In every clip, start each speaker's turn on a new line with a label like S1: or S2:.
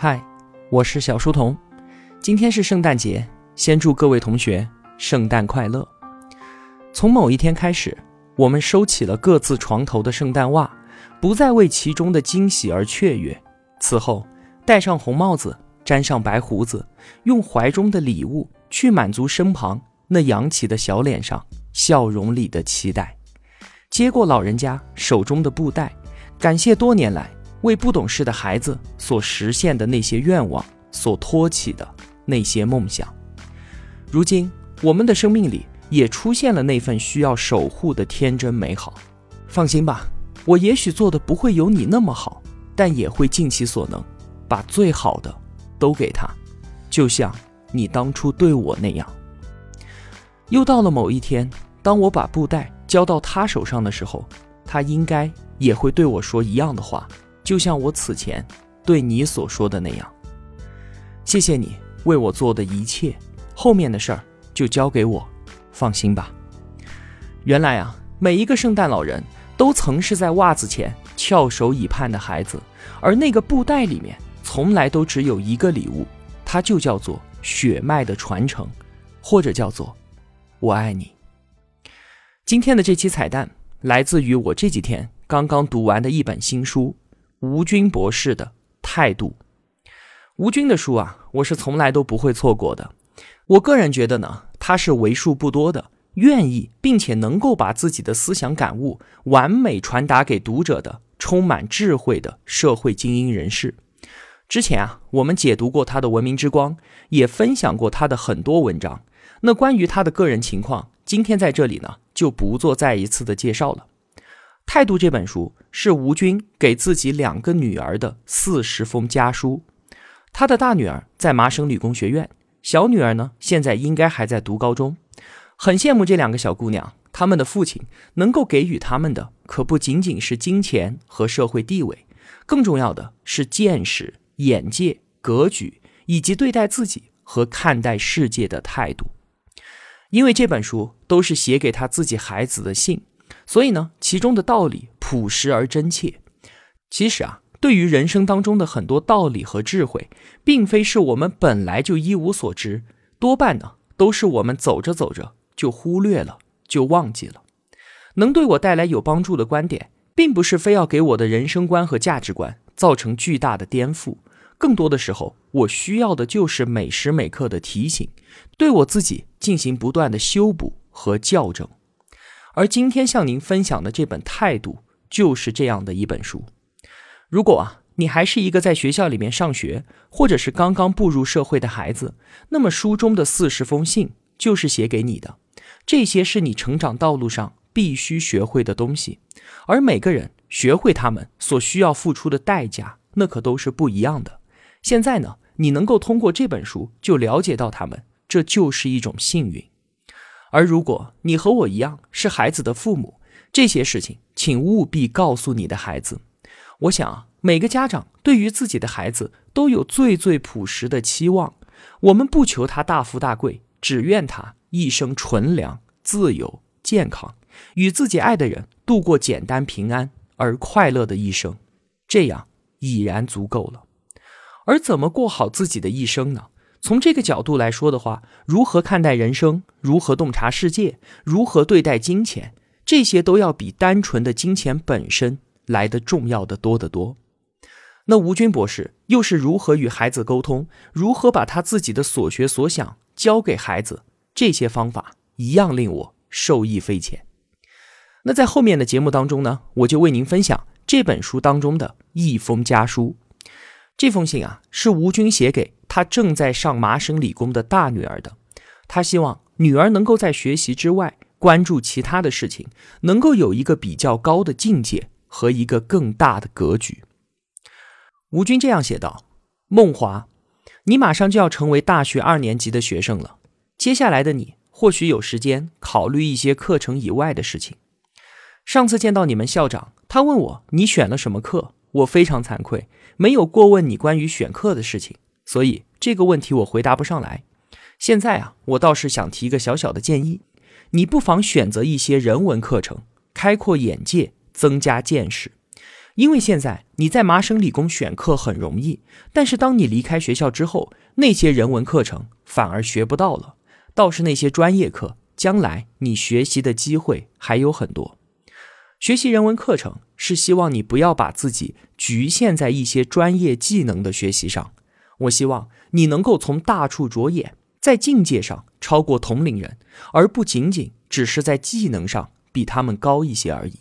S1: 嗨，我是小书童。今天是圣诞节，先祝各位同学圣诞快乐。从某一天开始，我们收起了各自床头的圣诞袜，不再为其中的惊喜而雀跃。此后，戴上红帽子，粘上白胡子，用怀中的礼物去满足身旁那扬起的小脸上笑容里的期待。接过老人家手中的布袋，感谢多年来为不懂事的孩子所实现的那些愿望，所托起的那些梦想。如今，我们的生命里也出现了那份需要守护的天真美好。放心吧，我也许做的不会有你那么好，但也会尽其所能，把最好的都给他，就像你当初对我那样。又到了某一天，当我把布袋。交到他手上的时候，他应该也会对我说一样的话，就像我此前对你所说的那样。谢谢你为我做的一切，后面的事儿就交给我，放心吧。原来啊，每一个圣诞老人都曾是在袜子前翘首以盼的孩子，而那个布袋里面从来都只有一个礼物，它就叫做血脉的传承，或者叫做我爱你。今天的这期彩蛋来自于我这几天刚刚读完的一本新书——吴军博士的态度。吴军的书啊，我是从来都不会错过的。我个人觉得呢，他是为数不多的愿意并且能够把自己的思想感悟完美传达给读者的充满智慧的社会精英人士。之前啊，我们解读过他的《文明之光》，也分享过他的很多文章。那关于他的个人情况，今天在这里呢。就不做再一次的介绍了。《态度》这本书是吴军给自己两个女儿的四十封家书。他的大女儿在麻省理工学院，小女儿呢现在应该还在读高中。很羡慕这两个小姑娘，他们的父亲能够给予他们的可不仅仅是金钱和社会地位，更重要的是见识、眼界、格局以及对待自己和看待世界的态度。因为这本书都是写给他自己孩子的信，所以呢，其中的道理朴实而真切。其实啊，对于人生当中的很多道理和智慧，并非是我们本来就一无所知，多半呢都是我们走着走着就忽略了，就忘记了。能对我带来有帮助的观点，并不是非要给我的人生观和价值观造成巨大的颠覆。更多的时候，我需要的就是每时每刻的提醒，对我自己进行不断的修补和校正。而今天向您分享的这本《态度》就是这样的一本书。如果啊，你还是一个在学校里面上学，或者是刚刚步入社会的孩子，那么书中的四十封信就是写给你的。这些是你成长道路上必须学会的东西，而每个人学会他们所需要付出的代价，那可都是不一样的。现在呢，你能够通过这本书就了解到他们，这就是一种幸运。而如果你和我一样是孩子的父母，这些事情请务必告诉你的孩子。我想啊，每个家长对于自己的孩子都有最最朴实的期望。我们不求他大富大贵，只愿他一生纯良、自由、健康，与自己爱的人度过简单、平安而快乐的一生，这样已然足够了。而怎么过好自己的一生呢？从这个角度来说的话，如何看待人生，如何洞察世界，如何对待金钱，这些都要比单纯的金钱本身来的重要的多得多。那吴军博士又是如何与孩子沟通，如何把他自己的所学所想教给孩子？这些方法一样令我受益匪浅。那在后面的节目当中呢，我就为您分享这本书当中的一封家书。这封信啊，是吴军写给他正在上麻省理工的大女儿的。他希望女儿能够在学习之外关注其他的事情，能够有一个比较高的境界和一个更大的格局。吴军这样写道：“梦华，你马上就要成为大学二年级的学生了。接下来的你或许有时间考虑一些课程以外的事情。上次见到你们校长，他问我你选了什么课。”我非常惭愧，没有过问你关于选课的事情，所以这个问题我回答不上来。现在啊，我倒是想提一个小小的建议，你不妨选择一些人文课程，开阔眼界，增加见识。因为现在你在麻省理工选课很容易，但是当你离开学校之后，那些人文课程反而学不到了，倒是那些专业课，将来你学习的机会还有很多。学习人文课程是希望你不要把自己局限在一些专业技能的学习上，我希望你能够从大处着眼，在境界上超过同龄人，而不仅仅只是在技能上比他们高一些而已。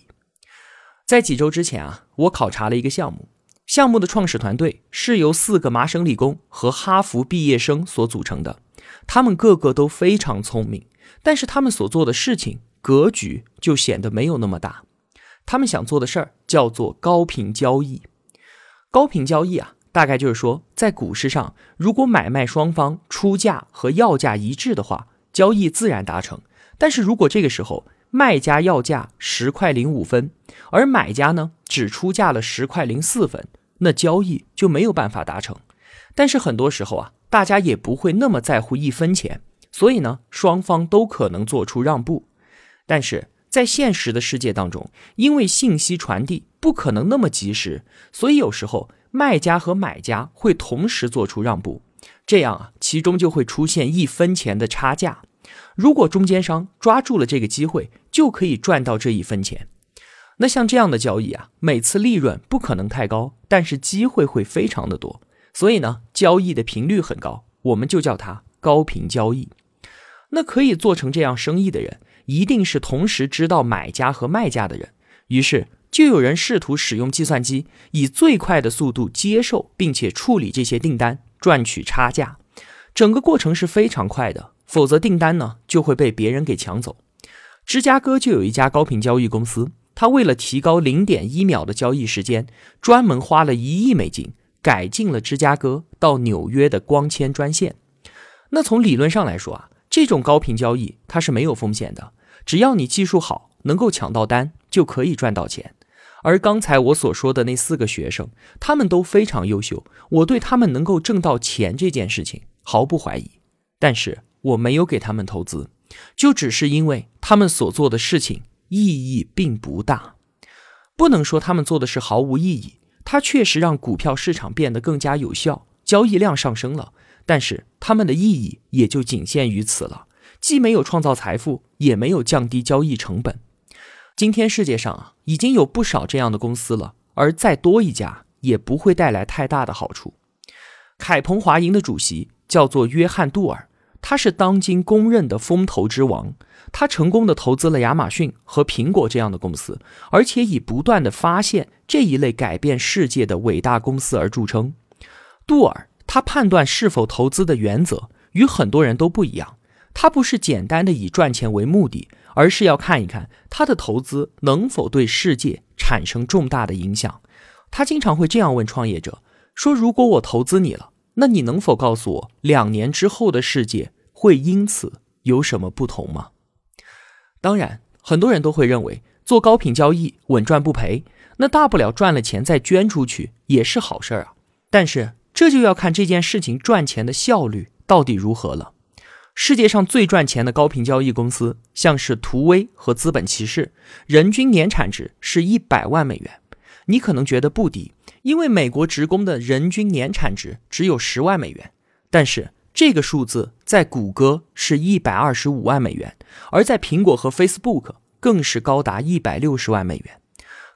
S1: 在几周之前啊，我考察了一个项目，项目的创始团队是由四个麻省理工和哈佛毕业生所组成的，他们个个都非常聪明，但是他们所做的事情格局就显得没有那么大。他们想做的事儿叫做高频交易。高频交易啊，大概就是说，在股市上，如果买卖双方出价和要价一致的话，交易自然达成。但是如果这个时候，卖家要价十块零五分，而买家呢只出价了十块零四分，那交易就没有办法达成。但是很多时候啊，大家也不会那么在乎一分钱，所以呢，双方都可能做出让步。但是在现实的世界当中，因为信息传递不可能那么及时，所以有时候卖家和买家会同时做出让步，这样啊，其中就会出现一分钱的差价。如果中间商抓住了这个机会，就可以赚到这一分钱。那像这样的交易啊，每次利润不可能太高，但是机会会非常的多。所以呢，交易的频率很高，我们就叫它高频交易。那可以做成这样生意的人，一定是同时知道买家和卖家的人。于是就有人试图使用计算机，以最快的速度接受并且处理这些订单，赚取差价。整个过程是非常快的。否则订单呢就会被别人给抢走。芝加哥就有一家高频交易公司，他为了提高零点一秒的交易时间，专门花了一亿美金改进了芝加哥到纽约的光纤专线。那从理论上来说啊，这种高频交易它是没有风险的，只要你技术好，能够抢到单，就可以赚到钱。而刚才我所说的那四个学生，他们都非常优秀，我对他们能够挣到钱这件事情毫不怀疑。但是。我没有给他们投资，就只是因为他们所做的事情意义并不大。不能说他们做的是毫无意义，它确实让股票市场变得更加有效，交易量上升了。但是他们的意义也就仅限于此了，既没有创造财富，也没有降低交易成本。今天世界上啊，已经有不少这样的公司了，而再多一家也不会带来太大的好处。凯鹏华银的主席叫做约翰杜尔。他是当今公认的风投之王，他成功的投资了亚马逊和苹果这样的公司，而且以不断的发现这一类改变世界的伟大公司而著称。杜尔他判断是否投资的原则与很多人都不一样，他不是简单的以赚钱为目的，而是要看一看他的投资能否对世界产生重大的影响。他经常会这样问创业者说：“如果我投资你了？”那你能否告诉我，两年之后的世界会因此有什么不同吗？当然，很多人都会认为做高频交易稳赚不赔，那大不了赚了钱再捐出去也是好事儿啊。但是这就要看这件事情赚钱的效率到底如何了。世界上最赚钱的高频交易公司，像是图威和资本骑士，人均年产值是一百万美元。你可能觉得不低。因为美国职工的人均年产值只有十万美元，但是这个数字在谷歌是一百二十五万美元，而在苹果和 Facebook 更是高达一百六十万美元。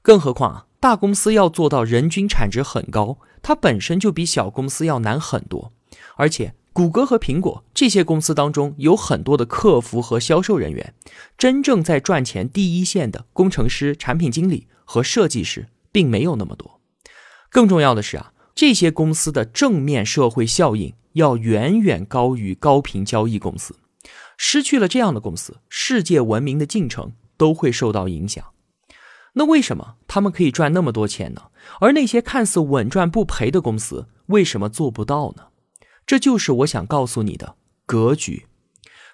S1: 更何况啊，大公司要做到人均产值很高，它本身就比小公司要难很多。而且，谷歌和苹果这些公司当中有很多的客服和销售人员，真正在赚钱第一线的工程师、产品经理和设计师并没有那么多。更重要的是啊，这些公司的正面社会效应要远远高于高频交易公司。失去了这样的公司，世界文明的进程都会受到影响。那为什么他们可以赚那么多钱呢？而那些看似稳赚不赔的公司为什么做不到呢？这就是我想告诉你的格局。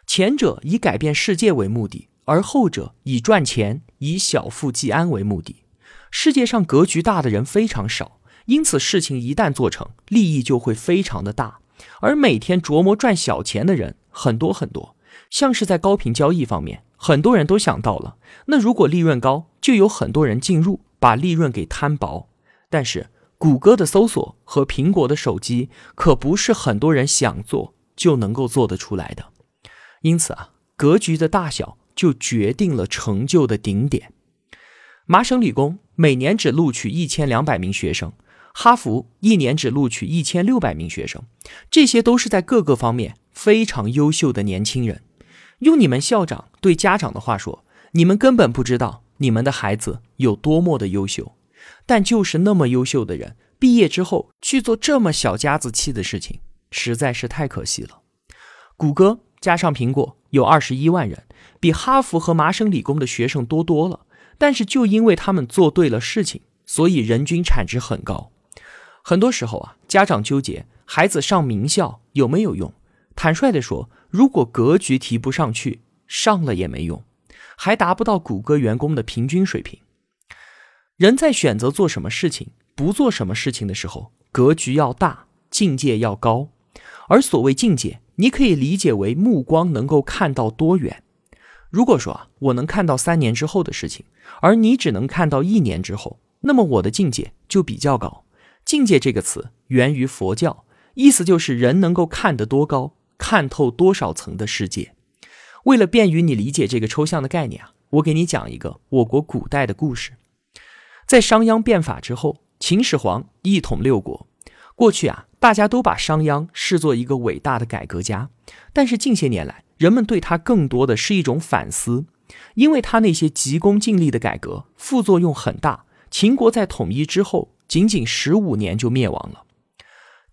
S1: 前者以改变世界为目的，而后者以赚钱、以小富即安为目的。世界上格局大的人非常少。因此，事情一旦做成，利益就会非常的大。而每天琢磨赚小钱的人很多很多，像是在高频交易方面，很多人都想到了，那如果利润高，就有很多人进入，把利润给摊薄。但是谷歌的搜索和苹果的手机可不是很多人想做就能够做得出来的。因此啊，格局的大小就决定了成就的顶点。麻省理工每年只录取一千两百名学生，哈佛一年只录取一千六百名学生，这些都是在各个方面非常优秀的年轻人。用你们校长对家长的话说，你们根本不知道你们的孩子有多么的优秀，但就是那么优秀的人，毕业之后去做这么小家子气的事情，实在是太可惜了。谷歌加上苹果有二十一万人，比哈佛和麻省理工的学生多多了。但是就因为他们做对了事情，所以人均产值很高。很多时候啊，家长纠结孩子上名校有没有用。坦率地说，如果格局提不上去，上了也没用，还达不到谷歌员工的平均水平。人在选择做什么事情、不做什么事情的时候，格局要大，境界要高。而所谓境界，你可以理解为目光能够看到多远。如果说啊，我能看到三年之后的事情，而你只能看到一年之后，那么我的境界就比较高。境界这个词源于佛教，意思就是人能够看得多高，看透多少层的世界。为了便于你理解这个抽象的概念啊，我给你讲一个我国古代的故事。在商鞅变法之后，秦始皇一统六国。过去啊，大家都把商鞅视作一个伟大的改革家，但是近些年来，人们对他更多的是一种反思，因为他那些急功近利的改革副作用很大。秦国在统一之后，仅仅十五年就灭亡了。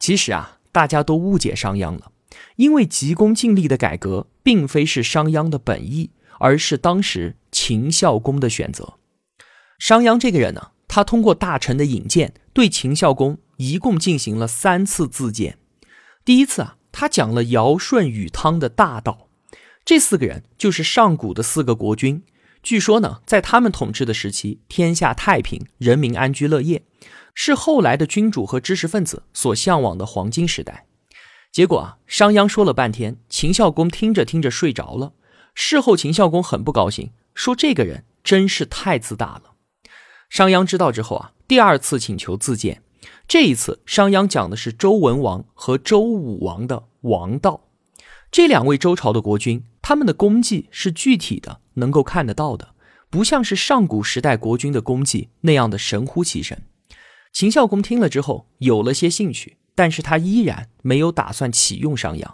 S1: 其实啊，大家都误解商鞅了，因为急功近利的改革并非是商鞅的本意，而是当时秦孝公的选择。商鞅这个人呢，他通过大臣的引荐，对秦孝公一共进行了三次自荐。第一次啊，他讲了尧舜禹汤的大道。这四个人就是上古的四个国君。据说呢，在他们统治的时期，天下太平，人民安居乐业，是后来的君主和知识分子所向往的黄金时代。结果啊，商鞅说了半天，秦孝公听着听着睡着了。事后，秦孝公很不高兴，说这个人真是太自大了。商鞅知道之后啊，第二次请求自荐。这一次，商鞅讲的是周文王和周武王的王道。这两位周朝的国君。他们的功绩是具体的，能够看得到的，不像是上古时代国君的功绩那样的神乎其神。秦孝公听了之后有了些兴趣，但是他依然没有打算启用商鞅。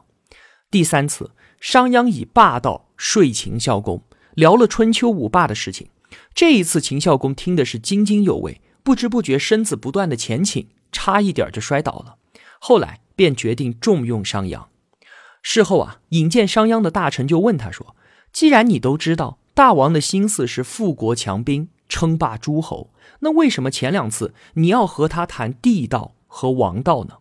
S1: 第三次，商鞅以霸道说秦孝公，聊了春秋五霸的事情。这一次，秦孝公听的是津津有味，不知不觉身子不断的前倾，差一点就摔倒了。后来便决定重用商鞅。事后啊，引荐商鞅的大臣就问他说：“既然你都知道大王的心思是富国强兵、称霸诸侯，那为什么前两次你要和他谈地道和王道呢？”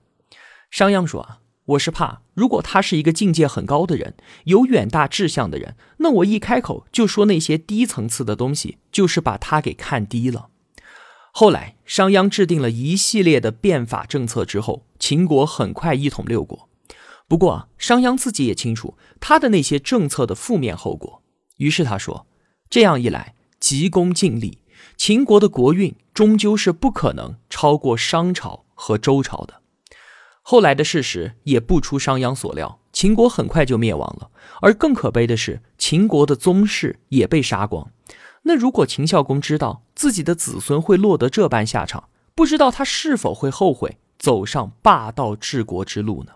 S1: 商鞅说：“啊，我是怕如果他是一个境界很高的人，有远大志向的人，那我一开口就说那些低层次的东西，就是把他给看低了。”后来，商鞅制定了一系列的变法政策之后，秦国很快一统六国。不过，商鞅自己也清楚他的那些政策的负面后果，于是他说：“这样一来，急功近利，秦国的国运终究是不可能超过商朝和周朝的。”后来的事实也不出商鞅所料，秦国很快就灭亡了。而更可悲的是，秦国的宗室也被杀光。那如果秦孝公知道自己的子孙会落得这般下场，不知道他是否会后悔走上霸道治国之路呢？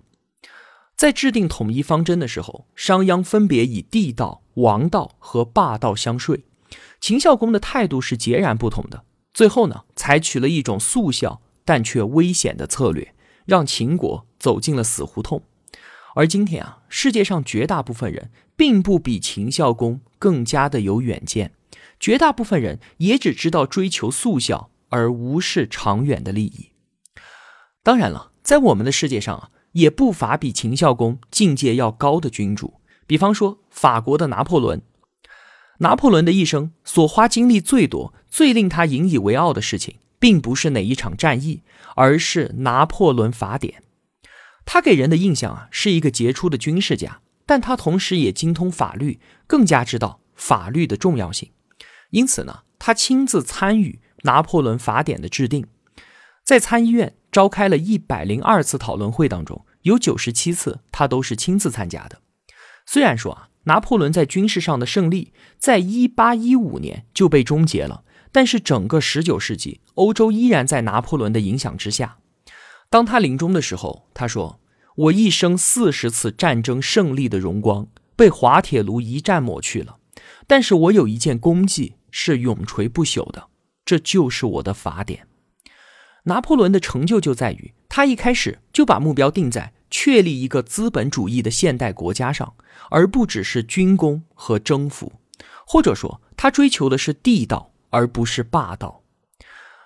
S1: 在制定统一方针的时候，商鞅分别以地道、王道和霸道相税，秦孝公的态度是截然不同的。最后呢，采取了一种速效但却危险的策略，让秦国走进了死胡同。而今天啊，世界上绝大部分人并不比秦孝公更加的有远见，绝大部分人也只知道追求速效，而无视长远的利益。当然了，在我们的世界上啊。也不乏比秦孝公境界要高的君主，比方说法国的拿破仑。拿破仑的一生所花精力最多、最令他引以为傲的事情，并不是哪一场战役，而是《拿破仑法典》。他给人的印象啊，是一个杰出的军事家，但他同时也精通法律，更加知道法律的重要性。因此呢，他亲自参与《拿破仑法典》的制定。在参议院召开了一百零二次讨论会当中，有九十七次他都是亲自参加的。虽然说啊，拿破仑在军事上的胜利在一八一五年就被终结了，但是整个十九世纪，欧洲依然在拿破仑的影响之下。当他临终的时候，他说：“我一生四十次战争胜利的荣光被滑铁卢一战抹去了，但是我有一件功绩是永垂不朽的，这就是我的法典。”拿破仑的成就就在于他一开始就把目标定在确立一个资本主义的现代国家上，而不只是军功和征服，或者说他追求的是地道而不是霸道。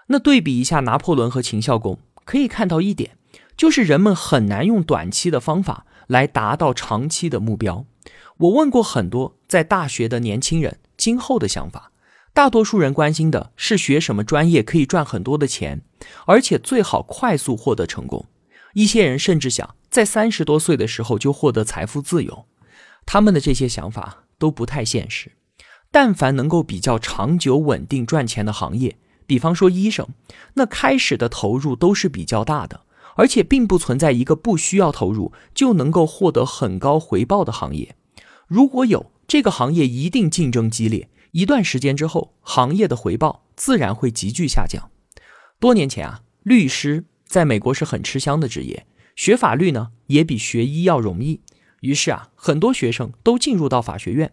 S1: 那对比一下拿破仑和秦孝公，可以看到一点，就是人们很难用短期的方法来达到长期的目标。我问过很多在大学的年轻人，今后的想法。大多数人关心的是学什么专业可以赚很多的钱，而且最好快速获得成功。一些人甚至想在三十多岁的时候就获得财富自由。他们的这些想法都不太现实。但凡能够比较长久稳定赚钱的行业，比方说医生，那开始的投入都是比较大的，而且并不存在一个不需要投入就能够获得很高回报的行业。如果有，这个行业一定竞争激烈。一段时间之后，行业的回报自然会急剧下降。多年前啊，律师在美国是很吃香的职业，学法律呢也比学医要容易。于是啊，很多学生都进入到法学院。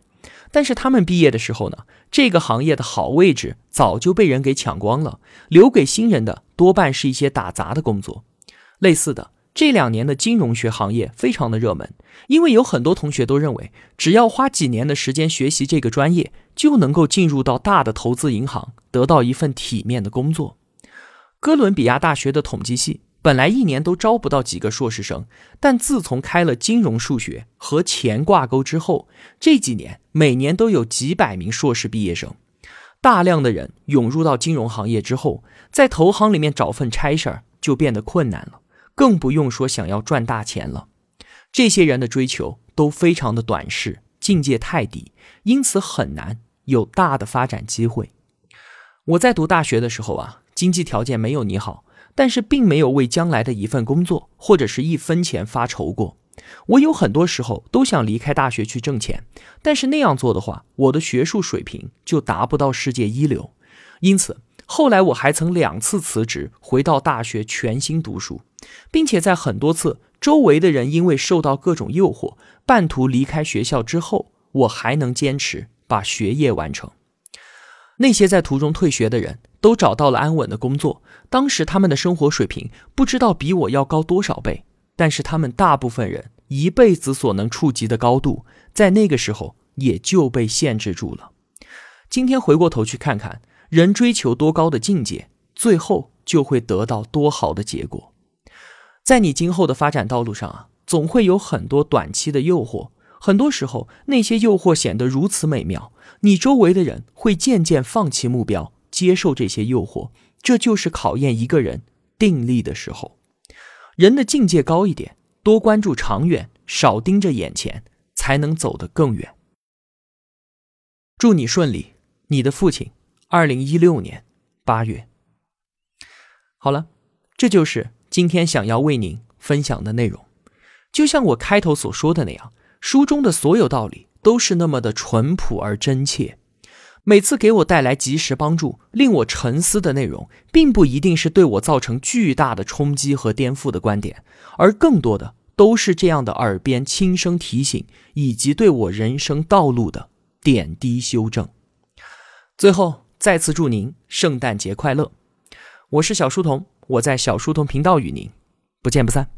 S1: 但是他们毕业的时候呢，这个行业的好位置早就被人给抢光了，留给新人的多半是一些打杂的工作。类似的。这两年的金融学行业非常的热门，因为有很多同学都认为，只要花几年的时间学习这个专业，就能够进入到大的投资银行，得到一份体面的工作。哥伦比亚大学的统计系本来一年都招不到几个硕士生，但自从开了金融数学和钱挂钩之后，这几年每年都有几百名硕士毕业生。大量的人涌入到金融行业之后，在投行里面找份差事儿就变得困难了。更不用说想要赚大钱了，这些人的追求都非常的短视，境界太低，因此很难有大的发展机会。我在读大学的时候啊，经济条件没有你好，但是并没有为将来的一份工作或者是一分钱发愁过。我有很多时候都想离开大学去挣钱，但是那样做的话，我的学术水平就达不到世界一流，因此。后来我还曾两次辞职，回到大学全心读书，并且在很多次周围的人因为受到各种诱惑，半途离开学校之后，我还能坚持把学业完成。那些在途中退学的人都找到了安稳的工作，当时他们的生活水平不知道比我要高多少倍，但是他们大部分人一辈子所能触及的高度，在那个时候也就被限制住了。今天回过头去看看。人追求多高的境界，最后就会得到多好的结果。在你今后的发展道路上啊，总会有很多短期的诱惑。很多时候，那些诱惑显得如此美妙，你周围的人会渐渐放弃目标，接受这些诱惑。这就是考验一个人定力的时候。人的境界高一点，多关注长远，少盯着眼前，才能走得更远。祝你顺利，你的父亲。二零一六年八月，好了，这就是今天想要为您分享的内容。就像我开头所说的那样，书中的所有道理都是那么的淳朴而真切。每次给我带来及时帮助、令我沉思的内容，并不一定是对我造成巨大的冲击和颠覆的观点，而更多的都是这样的耳边轻声提醒，以及对我人生道路的点滴修正。最后。再次祝您圣诞节快乐！我是小书童，我在小书童频道与您不见不散。